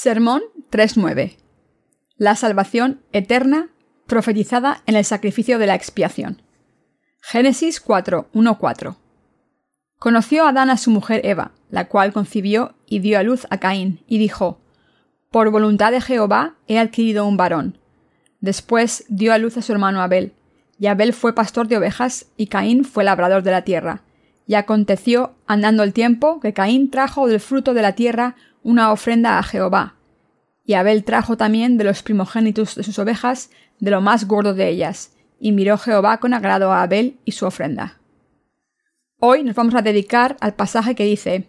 Sermón 3.9. La salvación eterna profetizada en el sacrificio de la expiación. Génesis 4.1.4. Conoció Adán a su mujer Eva, la cual concibió y dio a luz a Caín, y dijo, Por voluntad de Jehová he adquirido un varón. Después dio a luz a su hermano Abel, y Abel fue pastor de ovejas, y Caín fue labrador de la tierra. Y aconteció, andando el tiempo, que Caín trajo del fruto de la tierra una ofrenda a Jehová. Y Abel trajo también de los primogénitos de sus ovejas, de lo más gordo de ellas, y miró Jehová con agrado a Abel y su ofrenda. Hoy nos vamos a dedicar al pasaje que dice,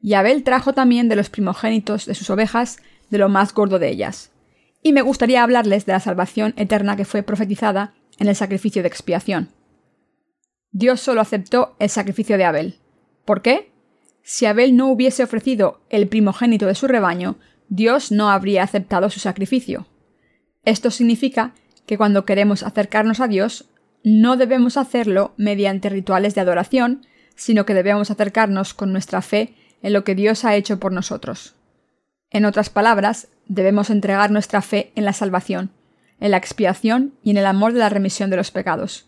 y Abel trajo también de los primogénitos de sus ovejas, de lo más gordo de ellas. Y me gustaría hablarles de la salvación eterna que fue profetizada en el sacrificio de expiación. Dios solo aceptó el sacrificio de Abel. ¿Por qué? Si Abel no hubiese ofrecido el primogénito de su rebaño, Dios no habría aceptado su sacrificio. Esto significa que cuando queremos acercarnos a Dios, no debemos hacerlo mediante rituales de adoración, sino que debemos acercarnos con nuestra fe en lo que Dios ha hecho por nosotros. En otras palabras, debemos entregar nuestra fe en la salvación, en la expiación y en el amor de la remisión de los pecados.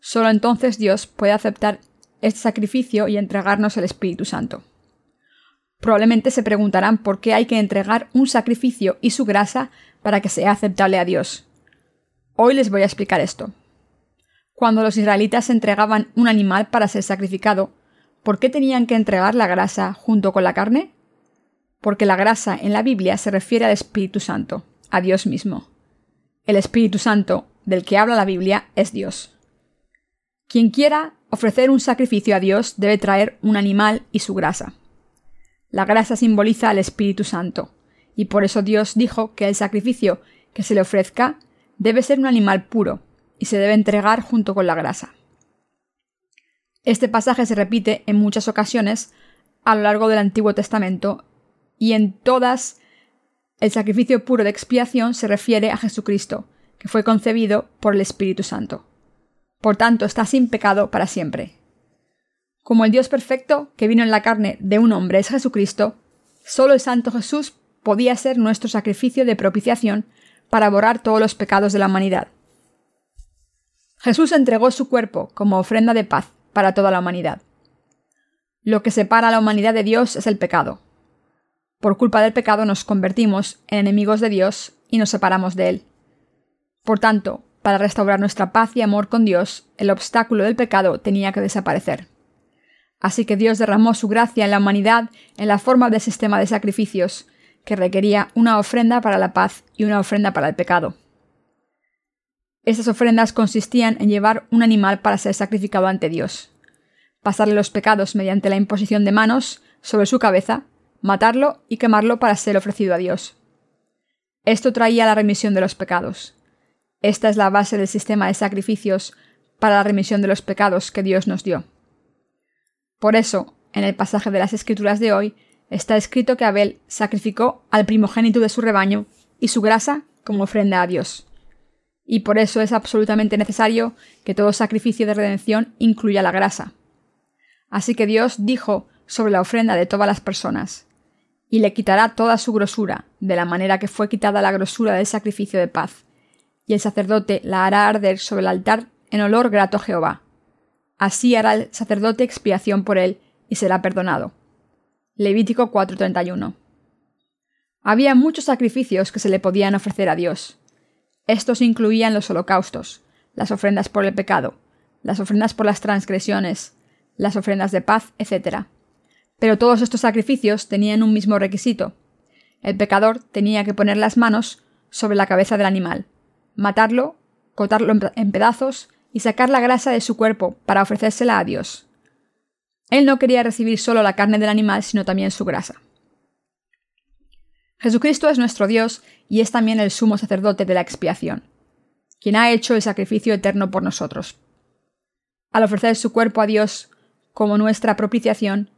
Solo entonces Dios puede aceptar este sacrificio y entregarnos el Espíritu Santo. Probablemente se preguntarán por qué hay que entregar un sacrificio y su grasa para que sea aceptable a Dios. Hoy les voy a explicar esto. Cuando los israelitas entregaban un animal para ser sacrificado, ¿por qué tenían que entregar la grasa junto con la carne? Porque la grasa en la Biblia se refiere al Espíritu Santo, a Dios mismo. El Espíritu Santo del que habla la Biblia es Dios. Quien quiera ofrecer un sacrificio a Dios debe traer un animal y su grasa. La grasa simboliza al Espíritu Santo, y por eso Dios dijo que el sacrificio que se le ofrezca debe ser un animal puro, y se debe entregar junto con la grasa. Este pasaje se repite en muchas ocasiones a lo largo del Antiguo Testamento, y en todas el sacrificio puro de expiación se refiere a Jesucristo, que fue concebido por el Espíritu Santo por tanto está sin pecado para siempre. Como el Dios perfecto que vino en la carne de un hombre es Jesucristo, solo el Santo Jesús podía ser nuestro sacrificio de propiciación para borrar todos los pecados de la humanidad. Jesús entregó su cuerpo como ofrenda de paz para toda la humanidad. Lo que separa a la humanidad de Dios es el pecado. Por culpa del pecado nos convertimos en enemigos de Dios y nos separamos de Él. Por tanto, para restaurar nuestra paz y amor con Dios, el obstáculo del pecado tenía que desaparecer. Así que Dios derramó su gracia en la humanidad en la forma de sistema de sacrificios, que requería una ofrenda para la paz y una ofrenda para el pecado. Estas ofrendas consistían en llevar un animal para ser sacrificado ante Dios, pasarle los pecados mediante la imposición de manos sobre su cabeza, matarlo y quemarlo para ser ofrecido a Dios. Esto traía la remisión de los pecados. Esta es la base del sistema de sacrificios para la remisión de los pecados que Dios nos dio. Por eso, en el pasaje de las Escrituras de hoy, está escrito que Abel sacrificó al primogénito de su rebaño y su grasa como ofrenda a Dios. Y por eso es absolutamente necesario que todo sacrificio de redención incluya la grasa. Así que Dios dijo sobre la ofrenda de todas las personas, y le quitará toda su grosura, de la manera que fue quitada la grosura del sacrificio de paz, y el sacerdote la hará arder sobre el altar en olor grato a Jehová. Así hará el sacerdote expiación por él y será perdonado. Levítico 4:31. Había muchos sacrificios que se le podían ofrecer a Dios. Estos incluían los holocaustos, las ofrendas por el pecado, las ofrendas por las transgresiones, las ofrendas de paz, etc. Pero todos estos sacrificios tenían un mismo requisito. El pecador tenía que poner las manos sobre la cabeza del animal, matarlo, cortarlo en pedazos y sacar la grasa de su cuerpo para ofrecérsela a Dios. Él no quería recibir solo la carne del animal, sino también su grasa. Jesucristo es nuestro Dios y es también el sumo sacerdote de la expiación, quien ha hecho el sacrificio eterno por nosotros. Al ofrecer su cuerpo a Dios como nuestra propiciación,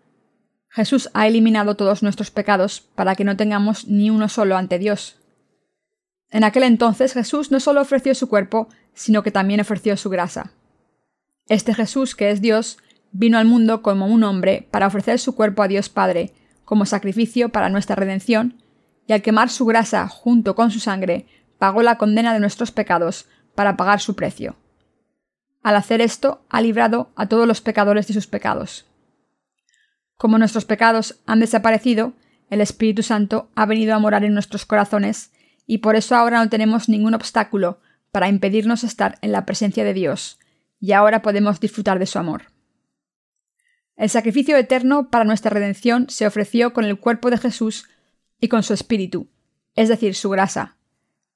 Jesús ha eliminado todos nuestros pecados para que no tengamos ni uno solo ante Dios. En aquel entonces Jesús no solo ofreció su cuerpo, sino que también ofreció su grasa. Este Jesús, que es Dios, vino al mundo como un hombre para ofrecer su cuerpo a Dios Padre, como sacrificio para nuestra redención, y al quemar su grasa junto con su sangre, pagó la condena de nuestros pecados para pagar su precio. Al hacer esto, ha librado a todos los pecadores de sus pecados. Como nuestros pecados han desaparecido, el Espíritu Santo ha venido a morar en nuestros corazones y por eso ahora no tenemos ningún obstáculo para impedirnos estar en la presencia de Dios, y ahora podemos disfrutar de su amor. El sacrificio eterno para nuestra redención se ofreció con el cuerpo de Jesús y con su espíritu, es decir, su grasa.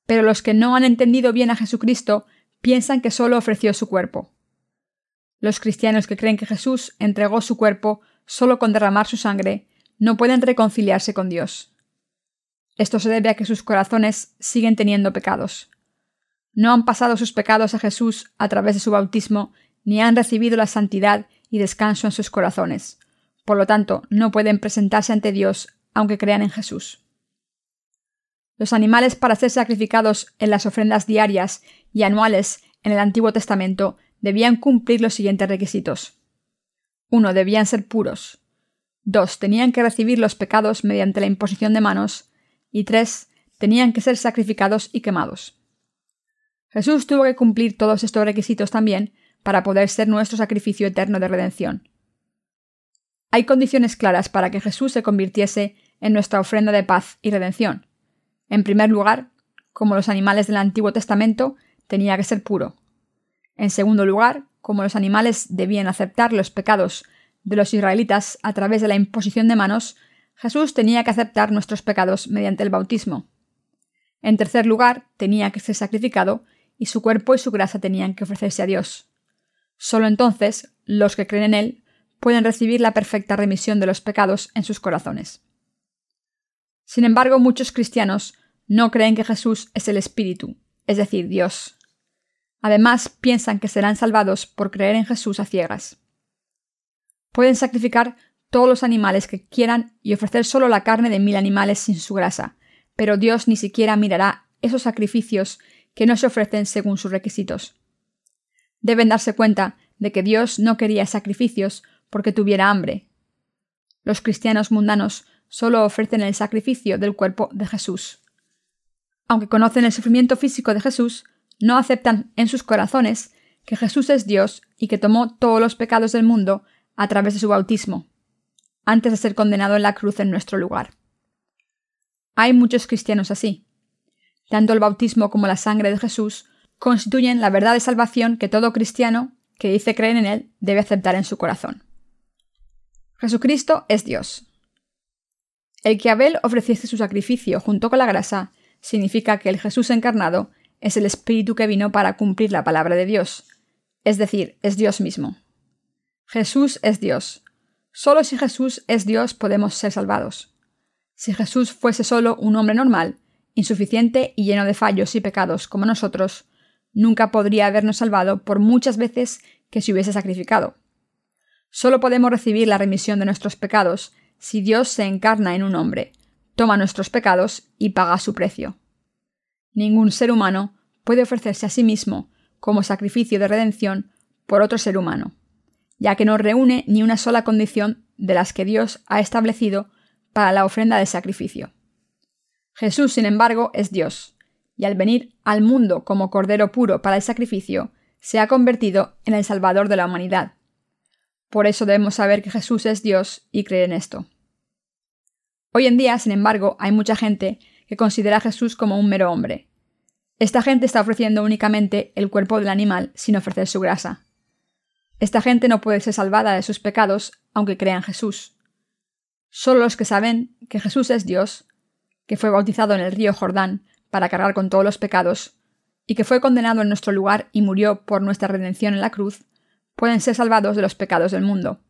Pero los que no han entendido bien a Jesucristo piensan que solo ofreció su cuerpo. Los cristianos que creen que Jesús entregó su cuerpo solo con derramar su sangre no pueden reconciliarse con Dios. Esto se debe a que sus corazones siguen teniendo pecados. No han pasado sus pecados a Jesús a través de su bautismo, ni han recibido la santidad y descanso en sus corazones. Por lo tanto, no pueden presentarse ante Dios aunque crean en Jesús. Los animales para ser sacrificados en las ofrendas diarias y anuales en el Antiguo Testamento debían cumplir los siguientes requisitos. 1. Debían ser puros. 2. Tenían que recibir los pecados mediante la imposición de manos. Y 3. Tenían que ser sacrificados y quemados. Jesús tuvo que cumplir todos estos requisitos también para poder ser nuestro sacrificio eterno de redención. Hay condiciones claras para que Jesús se convirtiese en nuestra ofrenda de paz y redención. En primer lugar, como los animales del Antiguo Testamento, tenía que ser puro. En segundo lugar, como los animales debían aceptar los pecados de los israelitas a través de la imposición de manos, Jesús tenía que aceptar nuestros pecados mediante el bautismo. En tercer lugar, tenía que ser sacrificado y su cuerpo y su grasa tenían que ofrecerse a Dios. Solo entonces los que creen en Él pueden recibir la perfecta remisión de los pecados en sus corazones. Sin embargo, muchos cristianos no creen que Jesús es el Espíritu, es decir, Dios. Además, piensan que serán salvados por creer en Jesús a ciegas. Pueden sacrificar todos los animales que quieran y ofrecer solo la carne de mil animales sin su grasa, pero Dios ni siquiera mirará esos sacrificios que no se ofrecen según sus requisitos. Deben darse cuenta de que Dios no quería sacrificios porque tuviera hambre. Los cristianos mundanos solo ofrecen el sacrificio del cuerpo de Jesús. Aunque conocen el sufrimiento físico de Jesús, no aceptan en sus corazones que Jesús es Dios y que tomó todos los pecados del mundo a través de su bautismo, antes de ser condenado en la cruz en nuestro lugar. Hay muchos cristianos así. Tanto el bautismo como la sangre de Jesús constituyen la verdad de salvación que todo cristiano que dice creer en Él debe aceptar en su corazón. Jesucristo es Dios. El que Abel ofreciese su sacrificio junto con la grasa significa que el Jesús encarnado es el Espíritu que vino para cumplir la palabra de Dios, es decir, es Dios mismo. Jesús es Dios. Solo si Jesús es Dios podemos ser salvados. Si Jesús fuese solo un hombre normal, insuficiente y lleno de fallos y pecados como nosotros, nunca podría habernos salvado por muchas veces que se hubiese sacrificado. Solo podemos recibir la remisión de nuestros pecados si Dios se encarna en un hombre, toma nuestros pecados y paga su precio. Ningún ser humano puede ofrecerse a sí mismo como sacrificio de redención por otro ser humano, ya que no reúne ni una sola condición de las que Dios ha establecido para la ofrenda de sacrificio. Jesús, sin embargo, es Dios, y al venir al mundo como Cordero puro para el sacrificio, se ha convertido en el Salvador de la humanidad. Por eso debemos saber que Jesús es Dios y creer en esto. Hoy en día, sin embargo, hay mucha gente que considera a Jesús como un mero hombre. Esta gente está ofreciendo únicamente el cuerpo del animal sin ofrecer su grasa. Esta gente no puede ser salvada de sus pecados aunque crea en Jesús. Solo los que saben que Jesús es Dios, que fue bautizado en el río Jordán para cargar con todos los pecados, y que fue condenado en nuestro lugar y murió por nuestra redención en la cruz, pueden ser salvados de los pecados del mundo.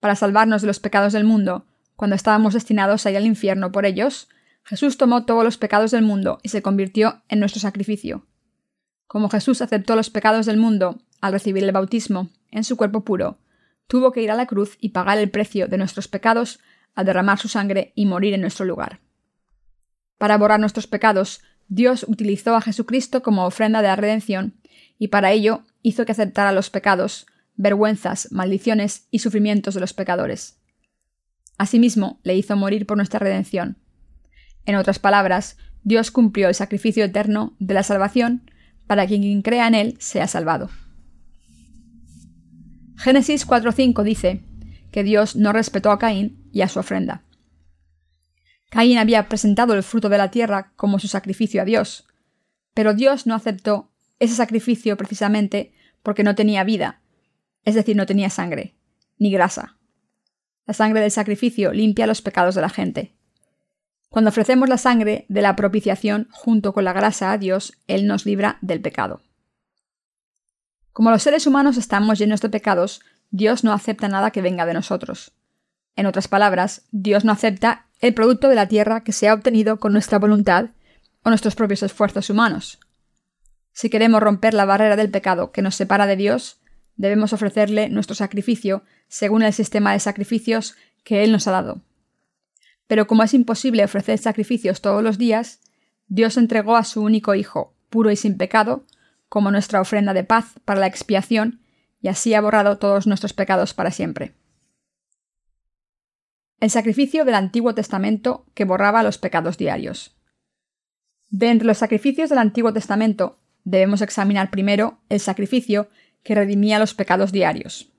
Para salvarnos de los pecados del mundo, cuando estábamos destinados a ir al infierno por ellos, Jesús tomó todos los pecados del mundo y se convirtió en nuestro sacrificio. Como Jesús aceptó los pecados del mundo al recibir el bautismo en su cuerpo puro, tuvo que ir a la cruz y pagar el precio de nuestros pecados al derramar su sangre y morir en nuestro lugar. Para borrar nuestros pecados, Dios utilizó a Jesucristo como ofrenda de la redención, y para ello hizo que aceptara los pecados, vergüenzas, maldiciones y sufrimientos de los pecadores. Asimismo, le hizo morir por nuestra redención. En otras palabras, Dios cumplió el sacrificio eterno de la salvación para que quien crea en él sea salvado. Génesis 4.5 dice que Dios no respetó a Caín y a su ofrenda. Caín había presentado el fruto de la tierra como su sacrificio a Dios, pero Dios no aceptó ese sacrificio precisamente porque no tenía vida, es decir, no tenía sangre, ni grasa. La sangre del sacrificio limpia los pecados de la gente. Cuando ofrecemos la sangre de la propiciación junto con la grasa a Dios, Él nos libra del pecado. Como los seres humanos estamos llenos de pecados, Dios no acepta nada que venga de nosotros. En otras palabras, Dios no acepta el producto de la tierra que se ha obtenido con nuestra voluntad o nuestros propios esfuerzos humanos. Si queremos romper la barrera del pecado que nos separa de Dios, debemos ofrecerle nuestro sacrificio según el sistema de sacrificios que Él nos ha dado. Pero como es imposible ofrecer sacrificios todos los días, Dios entregó a su único Hijo, puro y sin pecado, como nuestra ofrenda de paz para la expiación, y así ha borrado todos nuestros pecados para siempre. El sacrificio del Antiguo Testamento que borraba los pecados diarios. De entre los sacrificios del Antiguo Testamento debemos examinar primero el sacrificio que redimía los pecados diarios.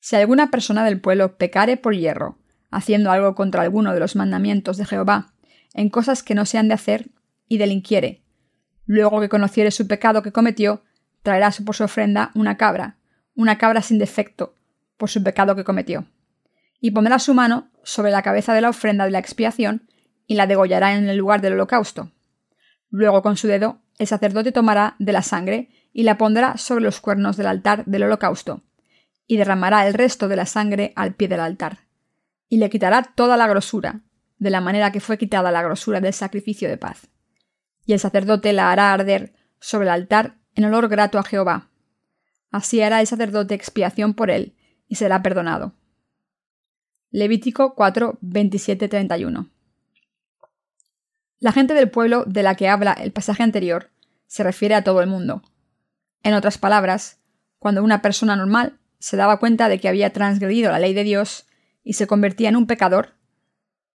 Si alguna persona del pueblo pecare por hierro, haciendo algo contra alguno de los mandamientos de Jehová, en cosas que no se han de hacer, y delinquiere, luego que conociere su pecado que cometió, traerá por su ofrenda una cabra, una cabra sin defecto, por su pecado que cometió, y pondrá su mano sobre la cabeza de la ofrenda de la expiación, y la degollará en el lugar del holocausto. Luego con su dedo el sacerdote tomará de la sangre y la pondrá sobre los cuernos del altar del holocausto, y derramará el resto de la sangre al pie del altar, y le quitará toda la grosura, de la manera que fue quitada la grosura del sacrificio de paz. Y el sacerdote la hará arder sobre el altar en olor grato a Jehová. Así hará el sacerdote expiación por él, y será perdonado. Levítico 4, 27, 31. La gente del pueblo de la que habla el pasaje anterior se refiere a todo el mundo. En otras palabras, cuando una persona normal se daba cuenta de que había transgredido la ley de Dios y se convertía en un pecador,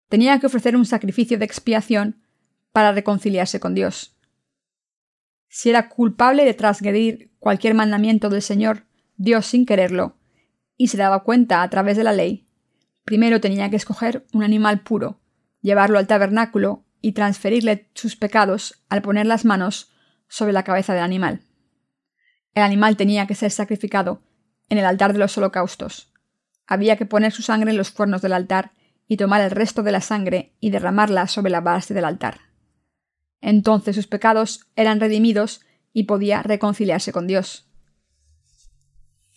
tenía que ofrecer un sacrificio de expiación para reconciliarse con Dios. Si era culpable de transgredir cualquier mandamiento del Señor, Dios sin quererlo, y se daba cuenta a través de la ley, primero tenía que escoger un animal puro, llevarlo al tabernáculo y transferirle sus pecados al poner las manos sobre la cabeza del animal. El animal tenía que ser sacrificado en el altar de los holocaustos. Había que poner su sangre en los cuernos del altar y tomar el resto de la sangre y derramarla sobre la base del altar. Entonces sus pecados eran redimidos y podía reconciliarse con Dios.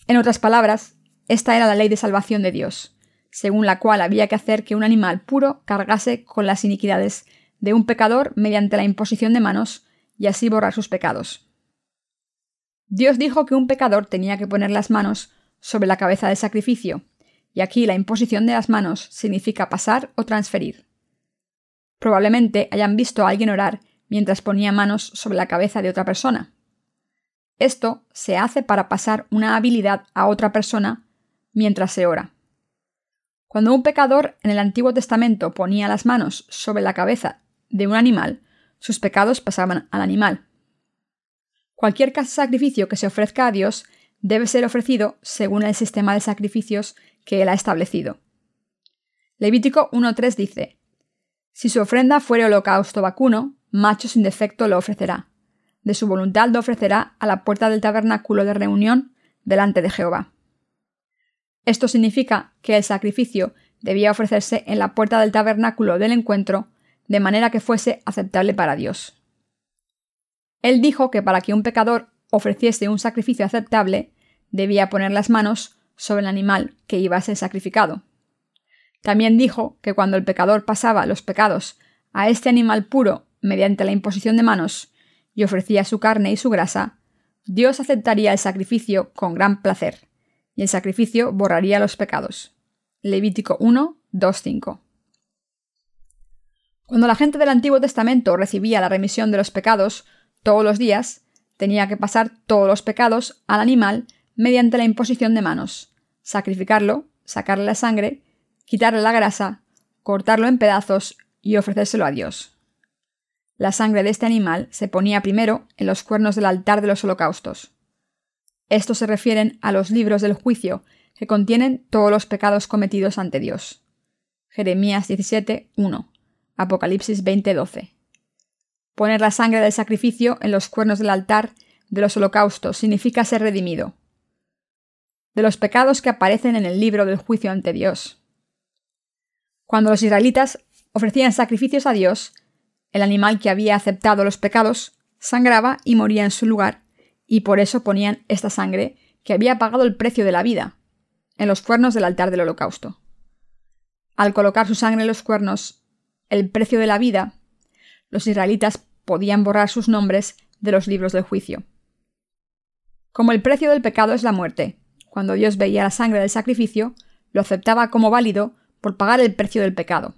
En otras palabras, esta era la ley de salvación de Dios, según la cual había que hacer que un animal puro cargase con las iniquidades de un pecador mediante la imposición de manos y así borrar sus pecados. Dios dijo que un pecador tenía que poner las manos sobre la cabeza del sacrificio, y aquí la imposición de las manos significa pasar o transferir. Probablemente hayan visto a alguien orar mientras ponía manos sobre la cabeza de otra persona. Esto se hace para pasar una habilidad a otra persona mientras se ora. Cuando un pecador en el Antiguo Testamento ponía las manos sobre la cabeza de un animal, sus pecados pasaban al animal. Cualquier sacrificio que se ofrezca a Dios debe ser ofrecido según el sistema de sacrificios que Él ha establecido. Levítico 1.3 dice, Si su ofrenda fuere holocausto vacuno, macho sin defecto lo ofrecerá. De su voluntad lo ofrecerá a la puerta del tabernáculo de reunión delante de Jehová. Esto significa que el sacrificio debía ofrecerse en la puerta del tabernáculo del encuentro de manera que fuese aceptable para Dios. Él dijo que para que un pecador ofreciese un sacrificio aceptable, debía poner las manos sobre el animal que iba a ser sacrificado. También dijo que cuando el pecador pasaba los pecados a este animal puro mediante la imposición de manos y ofrecía su carne y su grasa, Dios aceptaría el sacrificio con gran placer, y el sacrificio borraría los pecados. Levítico 1, 2, 5. Cuando la gente del Antiguo Testamento recibía la remisión de los pecados todos los días, tenía que pasar todos los pecados al animal mediante la imposición de manos, sacrificarlo, sacarle la sangre, quitarle la grasa, cortarlo en pedazos y ofrecérselo a Dios. La sangre de este animal se ponía primero en los cuernos del altar de los holocaustos. Estos se refieren a los libros del juicio que contienen todos los pecados cometidos ante Dios. Jeremías 17, 1. Apocalipsis 20, 12. Poner la sangre del sacrificio en los cuernos del altar de los holocaustos significa ser redimido. De los pecados que aparecen en el libro del juicio ante Dios. Cuando los israelitas ofrecían sacrificios a Dios, el animal que había aceptado los pecados sangraba y moría en su lugar, y por eso ponían esta sangre, que había pagado el precio de la vida, en los cuernos del altar del holocausto. Al colocar su sangre en los cuernos, el precio de la vida, los israelitas podían borrar sus nombres de los libros del juicio. Como el precio del pecado es la muerte, cuando Dios veía la sangre del sacrificio, lo aceptaba como válido por pagar el precio del pecado.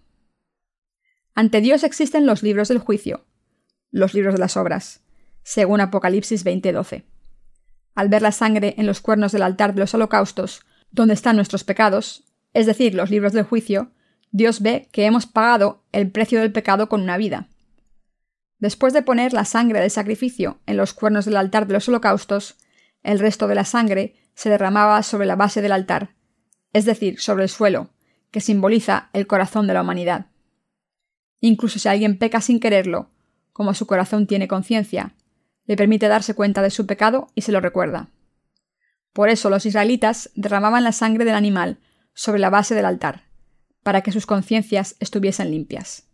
Ante Dios existen los libros del juicio, los libros de las obras, según Apocalipsis 20:12. Al ver la sangre en los cuernos del altar de los holocaustos, donde están nuestros pecados, es decir, los libros del juicio, Dios ve que hemos pagado el precio del pecado con una vida. Después de poner la sangre del sacrificio en los cuernos del altar de los holocaustos, el resto de la sangre se derramaba sobre la base del altar, es decir, sobre el suelo, que simboliza el corazón de la humanidad. Incluso si alguien peca sin quererlo, como su corazón tiene conciencia, le permite darse cuenta de su pecado y se lo recuerda. Por eso los israelitas derramaban la sangre del animal sobre la base del altar, para que sus conciencias estuviesen limpias.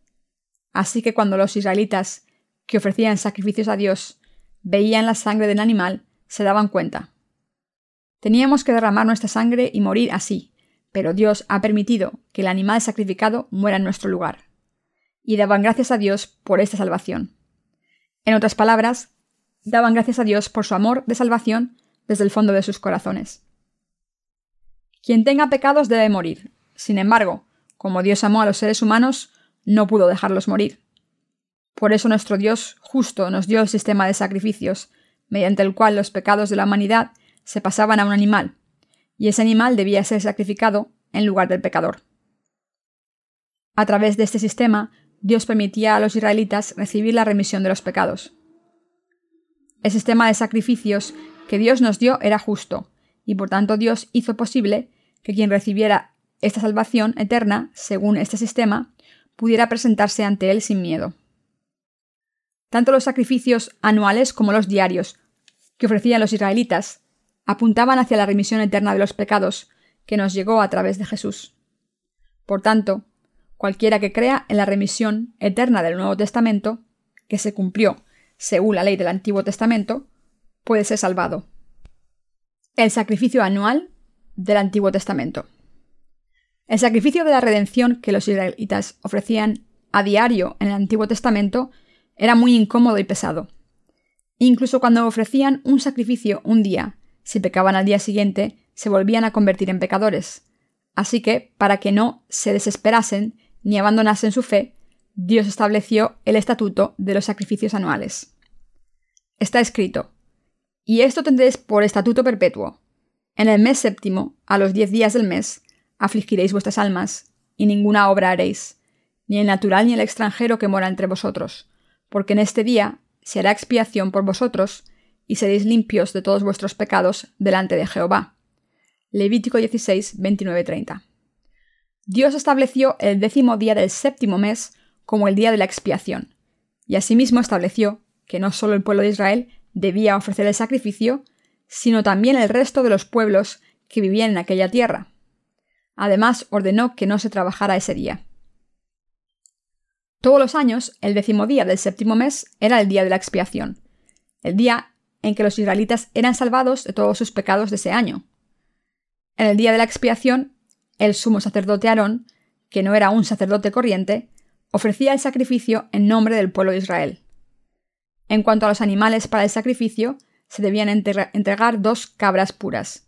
Así que cuando los israelitas que ofrecían sacrificios a Dios veían la sangre del animal, se daban cuenta. Teníamos que derramar nuestra sangre y morir así, pero Dios ha permitido que el animal sacrificado muera en nuestro lugar y daban gracias a Dios por esta salvación. En otras palabras, daban gracias a Dios por su amor de salvación desde el fondo de sus corazones. Quien tenga pecados debe morir. Sin embargo, como Dios amó a los seres humanos, no pudo dejarlos morir. Por eso nuestro Dios justo nos dio el sistema de sacrificios, mediante el cual los pecados de la humanidad se pasaban a un animal, y ese animal debía ser sacrificado en lugar del pecador. A través de este sistema, Dios permitía a los israelitas recibir la remisión de los pecados. El sistema de sacrificios que Dios nos dio era justo, y por tanto Dios hizo posible que quien recibiera esta salvación eterna, según este sistema, pudiera presentarse ante Él sin miedo. Tanto los sacrificios anuales como los diarios que ofrecían los israelitas apuntaban hacia la remisión eterna de los pecados que nos llegó a través de Jesús. Por tanto, Cualquiera que crea en la remisión eterna del Nuevo Testamento, que se cumplió según la ley del Antiguo Testamento, puede ser salvado. El sacrificio anual del Antiguo Testamento. El sacrificio de la redención que los israelitas ofrecían a diario en el Antiguo Testamento era muy incómodo y pesado. Incluso cuando ofrecían un sacrificio un día, si pecaban al día siguiente, se volvían a convertir en pecadores. Así que, para que no se desesperasen ni abandonasen su fe, Dios estableció el estatuto de los sacrificios anuales. Está escrito, y esto tendréis por estatuto perpetuo. En el mes séptimo, a los diez días del mes, afligiréis vuestras almas, y ninguna obra haréis, ni el natural ni el extranjero que mora entre vosotros, porque en este día se hará expiación por vosotros, y seréis limpios de todos vuestros pecados delante de Jehová. Levítico 16, 29, 30. Dios estableció el décimo día del séptimo mes como el día de la expiación, y asimismo estableció que no solo el pueblo de Israel debía ofrecer el sacrificio, sino también el resto de los pueblos que vivían en aquella tierra. Además, ordenó que no se trabajara ese día. Todos los años, el décimo día del séptimo mes era el día de la expiación, el día en que los israelitas eran salvados de todos sus pecados de ese año. En el día de la expiación, el sumo sacerdote Aarón, que no era un sacerdote corriente, ofrecía el sacrificio en nombre del pueblo de Israel. En cuanto a los animales para el sacrificio, se debían entregar dos cabras puras.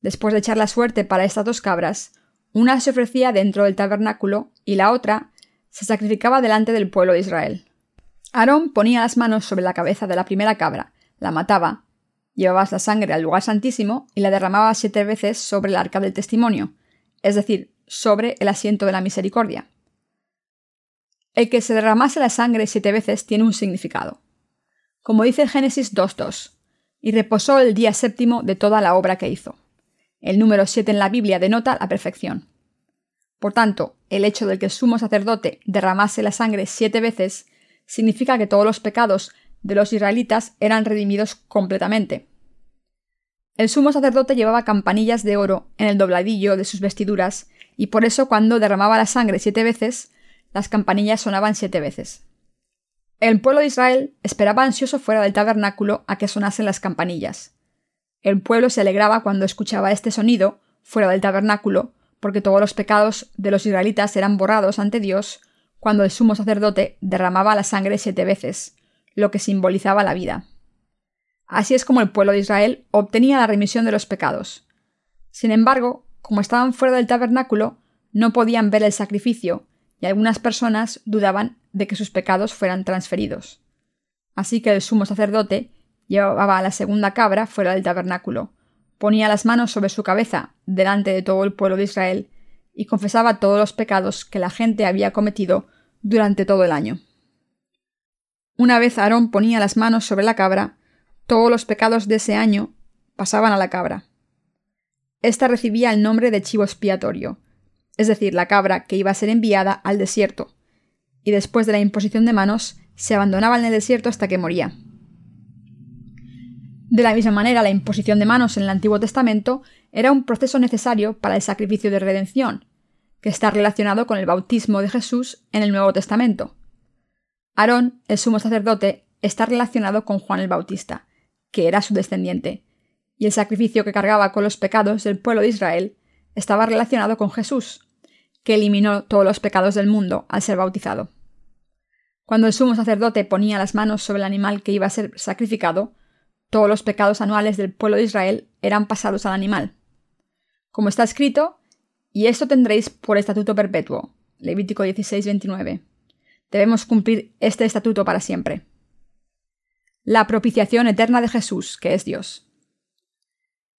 Después de echar la suerte para estas dos cabras, una se ofrecía dentro del tabernáculo y la otra se sacrificaba delante del pueblo de Israel. Aarón ponía las manos sobre la cabeza de la primera cabra, la mataba, llevaba la sangre al lugar santísimo y la derramaba siete veces sobre el arca del testimonio, es decir, sobre el asiento de la misericordia. El que se derramase la sangre siete veces tiene un significado. Como dice Génesis 2.2, y reposó el día séptimo de toda la obra que hizo. El número 7 en la Biblia denota la perfección. Por tanto, el hecho de que el sumo sacerdote derramase la sangre siete veces significa que todos los pecados de los israelitas eran redimidos completamente. El sumo sacerdote llevaba campanillas de oro en el dobladillo de sus vestiduras, y por eso cuando derramaba la sangre siete veces, las campanillas sonaban siete veces. El pueblo de Israel esperaba ansioso fuera del tabernáculo a que sonasen las campanillas. El pueblo se alegraba cuando escuchaba este sonido fuera del tabernáculo, porque todos los pecados de los israelitas eran borrados ante Dios cuando el sumo sacerdote derramaba la sangre siete veces, lo que simbolizaba la vida. Así es como el pueblo de Israel obtenía la remisión de los pecados. Sin embargo, como estaban fuera del tabernáculo, no podían ver el sacrificio, y algunas personas dudaban de que sus pecados fueran transferidos. Así que el sumo sacerdote llevaba a la segunda cabra fuera del tabernáculo, ponía las manos sobre su cabeza delante de todo el pueblo de Israel y confesaba todos los pecados que la gente había cometido durante todo el año. Una vez Aarón ponía las manos sobre la cabra, todos los pecados de ese año pasaban a la cabra. Esta recibía el nombre de chivo expiatorio, es decir, la cabra que iba a ser enviada al desierto, y después de la imposición de manos se abandonaba en el desierto hasta que moría. De la misma manera, la imposición de manos en el Antiguo Testamento era un proceso necesario para el sacrificio de redención, que está relacionado con el bautismo de Jesús en el Nuevo Testamento. Aarón, el sumo sacerdote, está relacionado con Juan el Bautista, que era su descendiente, y el sacrificio que cargaba con los pecados del pueblo de Israel estaba relacionado con Jesús, que eliminó todos los pecados del mundo al ser bautizado. Cuando el sumo sacerdote ponía las manos sobre el animal que iba a ser sacrificado, todos los pecados anuales del pueblo de Israel eran pasados al animal. Como está escrito, y esto tendréis por estatuto perpetuo. Levítico 16, 29. Debemos cumplir este estatuto para siempre. La propiciación eterna de Jesús, que es Dios.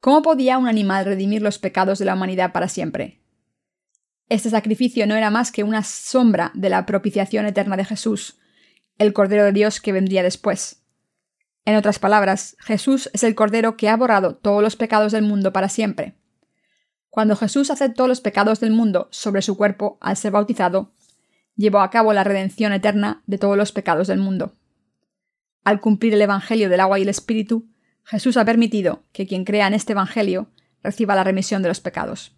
¿Cómo podía un animal redimir los pecados de la humanidad para siempre? Este sacrificio no era más que una sombra de la propiciación eterna de Jesús, el Cordero de Dios que vendría después. En otras palabras, Jesús es el Cordero que ha borrado todos los pecados del mundo para siempre. Cuando Jesús aceptó los pecados del mundo sobre su cuerpo al ser bautizado, llevó a cabo la redención eterna de todos los pecados del mundo. Al cumplir el Evangelio del agua y el Espíritu, Jesús ha permitido que quien crea en este Evangelio reciba la remisión de los pecados.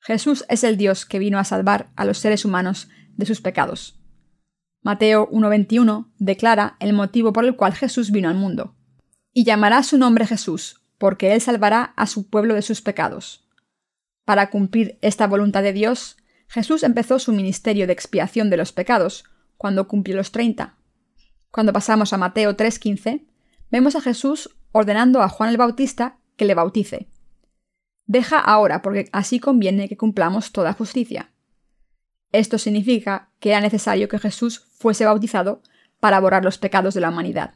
Jesús es el Dios que vino a salvar a los seres humanos de sus pecados. Mateo 1.21 declara el motivo por el cual Jesús vino al mundo. Y llamará su nombre Jesús, porque él salvará a su pueblo de sus pecados. Para cumplir esta voluntad de Dios, Jesús empezó su ministerio de expiación de los pecados cuando cumplió los 30. Cuando pasamos a Mateo 3:15, vemos a Jesús ordenando a Juan el Bautista que le bautice. Deja ahora, porque así conviene que cumplamos toda justicia. Esto significa que era necesario que Jesús fuese bautizado para borrar los pecados de la humanidad.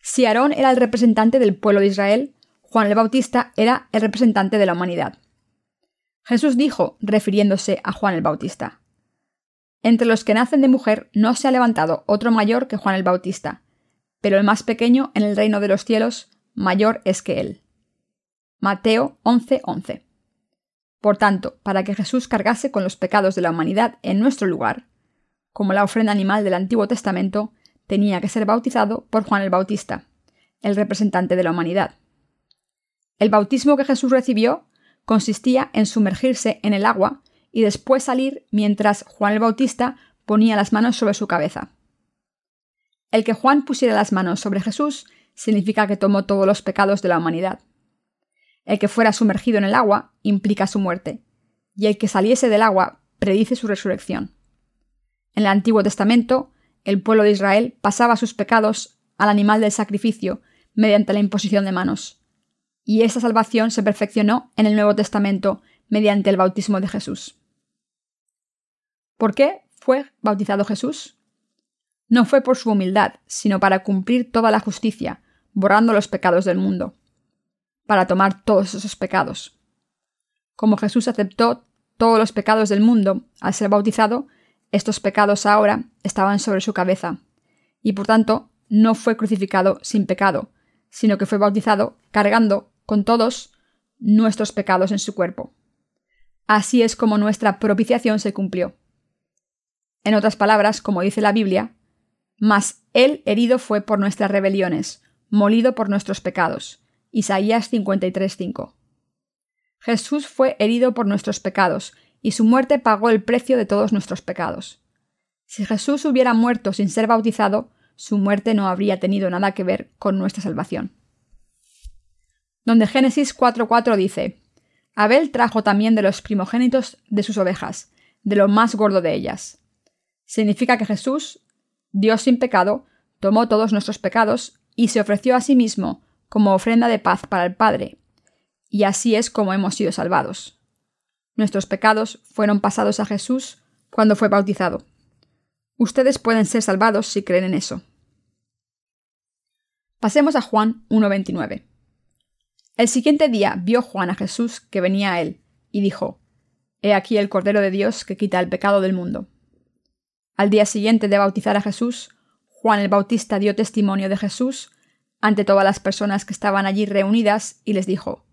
Si Aarón era el representante del pueblo de Israel, Juan el Bautista era el representante de la humanidad. Jesús dijo, refiriéndose a Juan el Bautista, Entre los que nacen de mujer no se ha levantado otro mayor que Juan el Bautista, pero el más pequeño en el reino de los cielos mayor es que él. Mateo 11:11. Por tanto, para que Jesús cargase con los pecados de la humanidad en nuestro lugar, como la ofrenda animal del Antiguo Testamento, tenía que ser bautizado por Juan el Bautista, el representante de la humanidad. El bautismo que Jesús recibió consistía en sumergirse en el agua y después salir mientras Juan el Bautista ponía las manos sobre su cabeza. El que Juan pusiera las manos sobre Jesús significa que tomó todos los pecados de la humanidad. El que fuera sumergido en el agua implica su muerte, y el que saliese del agua predice su resurrección. En el Antiguo Testamento, el pueblo de Israel pasaba sus pecados al animal del sacrificio mediante la imposición de manos y esa salvación se perfeccionó en el Nuevo Testamento mediante el bautismo de Jesús. ¿Por qué fue bautizado Jesús? No fue por su humildad, sino para cumplir toda la justicia, borrando los pecados del mundo, para tomar todos esos pecados. Como Jesús aceptó todos los pecados del mundo al ser bautizado, Estos pecados ahora estaban sobre su cabeza, y por tanto no fue crucificado sin pecado, sino que fue bautizado cargando con todos nuestros pecados en su cuerpo. Así es como nuestra propiciación se cumplió. En otras palabras, como dice la Biblia, mas él herido fue por nuestras rebeliones, molido por nuestros pecados. Isaías 53:5. Jesús fue herido por nuestros pecados, y su muerte pagó el precio de todos nuestros pecados. Si Jesús hubiera muerto sin ser bautizado, su muerte no habría tenido nada que ver con nuestra salvación. Donde Génesis 4:4 dice, Abel trajo también de los primogénitos de sus ovejas, de lo más gordo de ellas. Significa que Jesús, Dios sin pecado, tomó todos nuestros pecados y se ofreció a sí mismo como ofrenda de paz para el Padre. Y así es como hemos sido salvados. Nuestros pecados fueron pasados a Jesús cuando fue bautizado. Ustedes pueden ser salvados si creen en eso. Pasemos a Juan 1.29. El siguiente día vio Juan a Jesús que venía a él, y dijo, He aquí el Cordero de Dios que quita el pecado del mundo. Al día siguiente de bautizar a Jesús, Juan el Bautista dio testimonio de Jesús ante todas las personas que estaban allí reunidas y les dijo,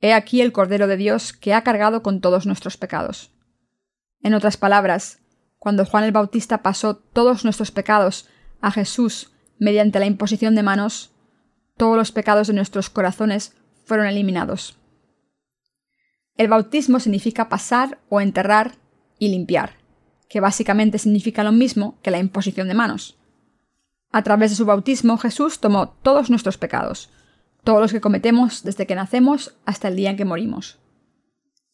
He aquí el Cordero de Dios que ha cargado con todos nuestros pecados. En otras palabras, cuando Juan el Bautista pasó todos nuestros pecados a Jesús mediante la imposición de manos, todos los pecados de nuestros corazones fueron eliminados. El bautismo significa pasar o enterrar y limpiar, que básicamente significa lo mismo que la imposición de manos. A través de su bautismo Jesús tomó todos nuestros pecados, todos los que cometemos desde que nacemos hasta el día en que morimos.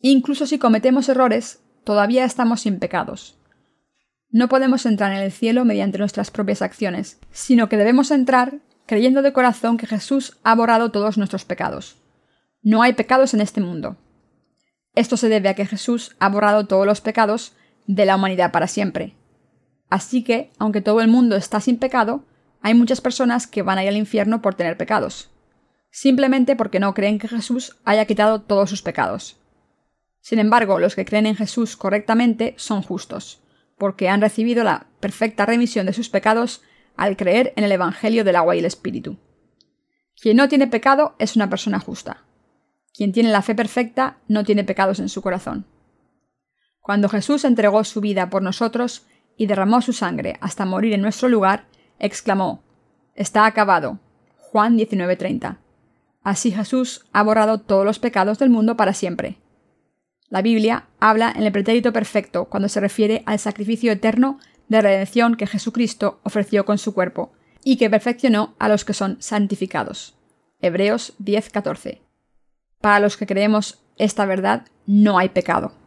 Incluso si cometemos errores, todavía estamos sin pecados. No podemos entrar en el cielo mediante nuestras propias acciones, sino que debemos entrar creyendo de corazón que Jesús ha borrado todos nuestros pecados. No hay pecados en este mundo. Esto se debe a que Jesús ha borrado todos los pecados de la humanidad para siempre. Así que, aunque todo el mundo está sin pecado, hay muchas personas que van a ir al infierno por tener pecados, simplemente porque no creen que Jesús haya quitado todos sus pecados. Sin embargo, los que creen en Jesús correctamente son justos, porque han recibido la perfecta remisión de sus pecados al creer en el Evangelio del agua y el Espíritu. Quien no tiene pecado es una persona justa. Quien tiene la fe perfecta no tiene pecados en su corazón. Cuando Jesús entregó su vida por nosotros y derramó su sangre hasta morir en nuestro lugar, exclamó, Está acabado. Juan 19:30. Así Jesús ha borrado todos los pecados del mundo para siempre. La Biblia habla en el pretérito perfecto cuando se refiere al sacrificio eterno de redención que Jesucristo ofreció con su cuerpo y que perfeccionó a los que son santificados. Hebreos 10:14. Para los que creemos esta verdad, no hay pecado.